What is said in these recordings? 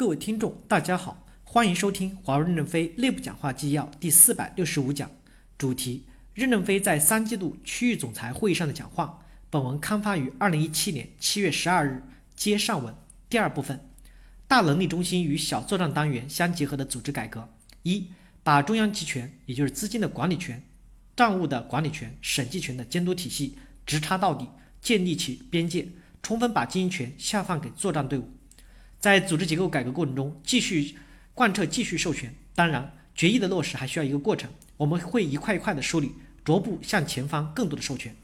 各位听众，大家好，欢迎收听华为任正非内部讲话纪要第四百六十五讲，主题：任正非在三季度区域总裁会议上的讲话。本文刊发于二零一七年七月十二日。接上文第二部分，大能力中心与小作战单元相结合的组织改革：一、把中央集权，也就是资金的管理权、账务的管理权、审计权的监督体系直插到底，建立起边界，充分把经营权下放给作战队伍。在组织结构改革过程中，继续贯彻继续授权。当然，决议的落实还需要一个过程。我们会一块一块的梳理，逐步向前方更多的授权。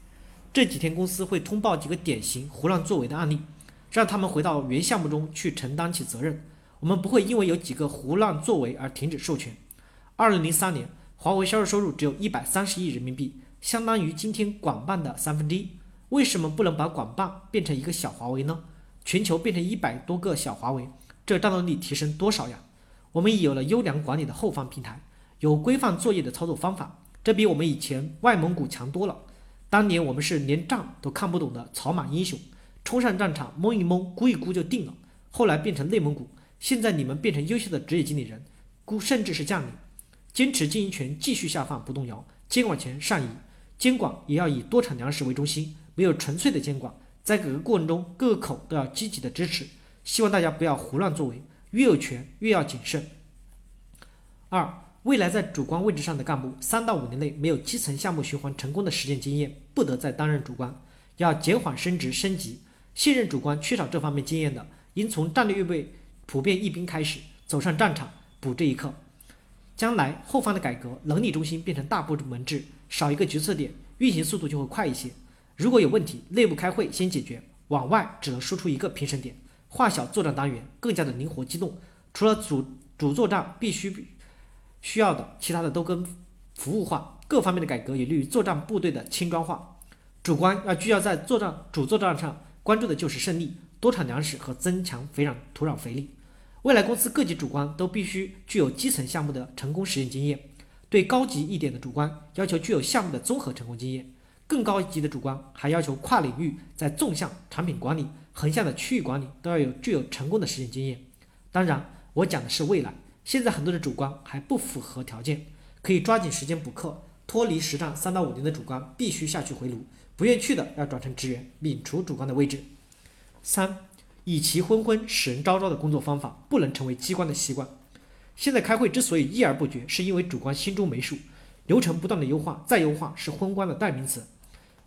这几天公司会通报几个典型胡乱作为的案例，让他们回到原项目中去承担起责任。我们不会因为有几个胡乱作为而停止授权。二零零三年，华为销售收入只有一百三十亿人民币，相当于今天广办的三分之一。为什么不能把广办变成一个小华为呢？全球变成一百多个小华为，这战斗力提升多少呀？我们已有了优良管理的后方平台，有规范作业的操作方法，这比我们以前外蒙古强多了。当年我们是连仗都看不懂的草莽英雄，冲上战场蒙一蒙，估一估就定了。后来变成内蒙古，现在你们变成优秀的职业经理人，估甚至是将领，坚持经营权继续下放不动摇，监管权上移，监管也要以多产粮食为中心，没有纯粹的监管。在改革过程中，各个口都要积极的支持，希望大家不要胡乱作为，越有权越要谨慎。二，未来在主观位置上的干部，三到五年内没有基层项目循环成功的实践经验，不得再担任主管，要减缓升职升级。现任主管缺少这方面经验的，应从战略预备、普遍一兵开始，走上战场补这一课。将来后方的改革，能力中心变成大部门制，少一个决策点，运行速度就会快一些。如果有问题，内部开会先解决，往外只能输出一个评审点，划小作战单元，更加的灵活机动。除了主主作战必须需要的，其他的都跟服务化，各方面的改革有利于作战部队的轻装化。主观要聚焦在作战主作战上，关注的就是胜利、多产粮食和增强肥壤土壤肥力。未来公司各级主官都必须具有基层项目的成功实验经验，对高级一点的主官要求具有项目的综合成功经验。更高级的主观还要求跨领域，在纵向产品管理、横向的区域管理都要有具有成功的实践经验。当然，我讲的是未来，现在很多的主观还不符合条件，可以抓紧时间补课。脱离实战三到五年的主观必须下去回炉，不愿去的要转成职员，免除主管的位置。三，以其昏昏使人昭昭的工作方法不能成为机关的习惯。现在开会之所以议而不决，是因为主观心中没数，流程不断的优化，再优化是昏官的代名词。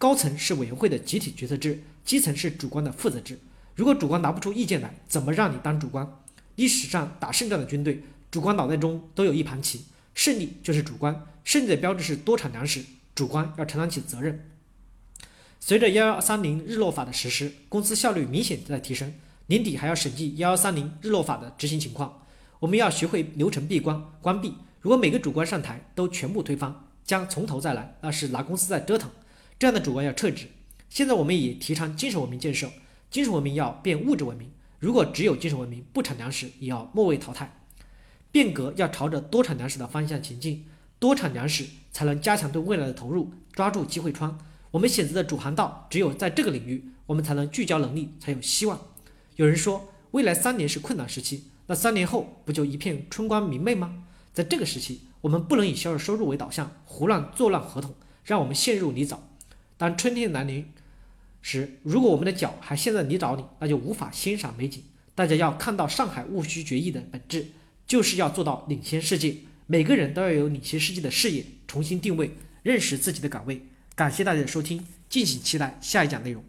高层是委员会的集体决策制，基层是主观的负责制。如果主观拿不出意见来，怎么让你当主观？历史上打胜仗的军队，主观脑袋中都有一盘棋，胜利就是主观，胜利的标志是多产粮食，主观要承担起责任。随着幺幺三零日落法的实施，公司效率明显在提升。年底还要审计幺幺三零日落法的执行情况，我们要学会流程闭关关闭。如果每个主观上台都全部推翻，将从头再来，那是拿公司在折腾。这样的主管要撤职。现在我们也提倡精神文明建设，精神文明要变物质文明。如果只有精神文明，不产粮食也要末位淘汰。变革要朝着多产粮食的方向前进，多产粮食才能加强对未来的投入，抓住机会窗。我们选择的主航道，只有在这个领域，我们才能聚焦能力，才有希望。有人说，未来三年是困难时期，那三年后不就一片春光明媚吗？在这个时期，我们不能以销售收入为导向，胡乱作乱合同，让我们陷入泥沼。当春天来临时，如果我们的脚还陷在泥沼里，那就无法欣赏美景。大家要看到上海戊戌决议的本质，就是要做到领先世界。每个人都要有领先世界的视野，重新定位，认识自己的岗位。感谢大家的收听，敬请期待下一讲内容。